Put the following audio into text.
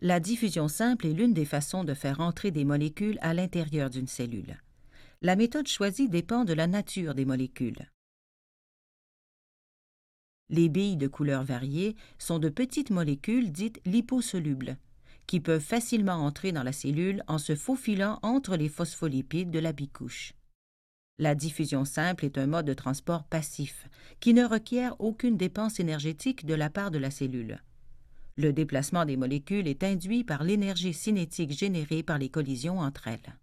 La diffusion simple est l'une des façons de faire entrer des molécules à l'intérieur d'une cellule. La méthode choisie dépend de la nature des molécules. Les billes de couleurs variées sont de petites molécules dites liposolubles, qui peuvent facilement entrer dans la cellule en se faufilant entre les phospholipides de la bicouche. La diffusion simple est un mode de transport passif, qui ne requiert aucune dépense énergétique de la part de la cellule. Le déplacement des molécules est induit par l'énergie cinétique générée par les collisions entre elles.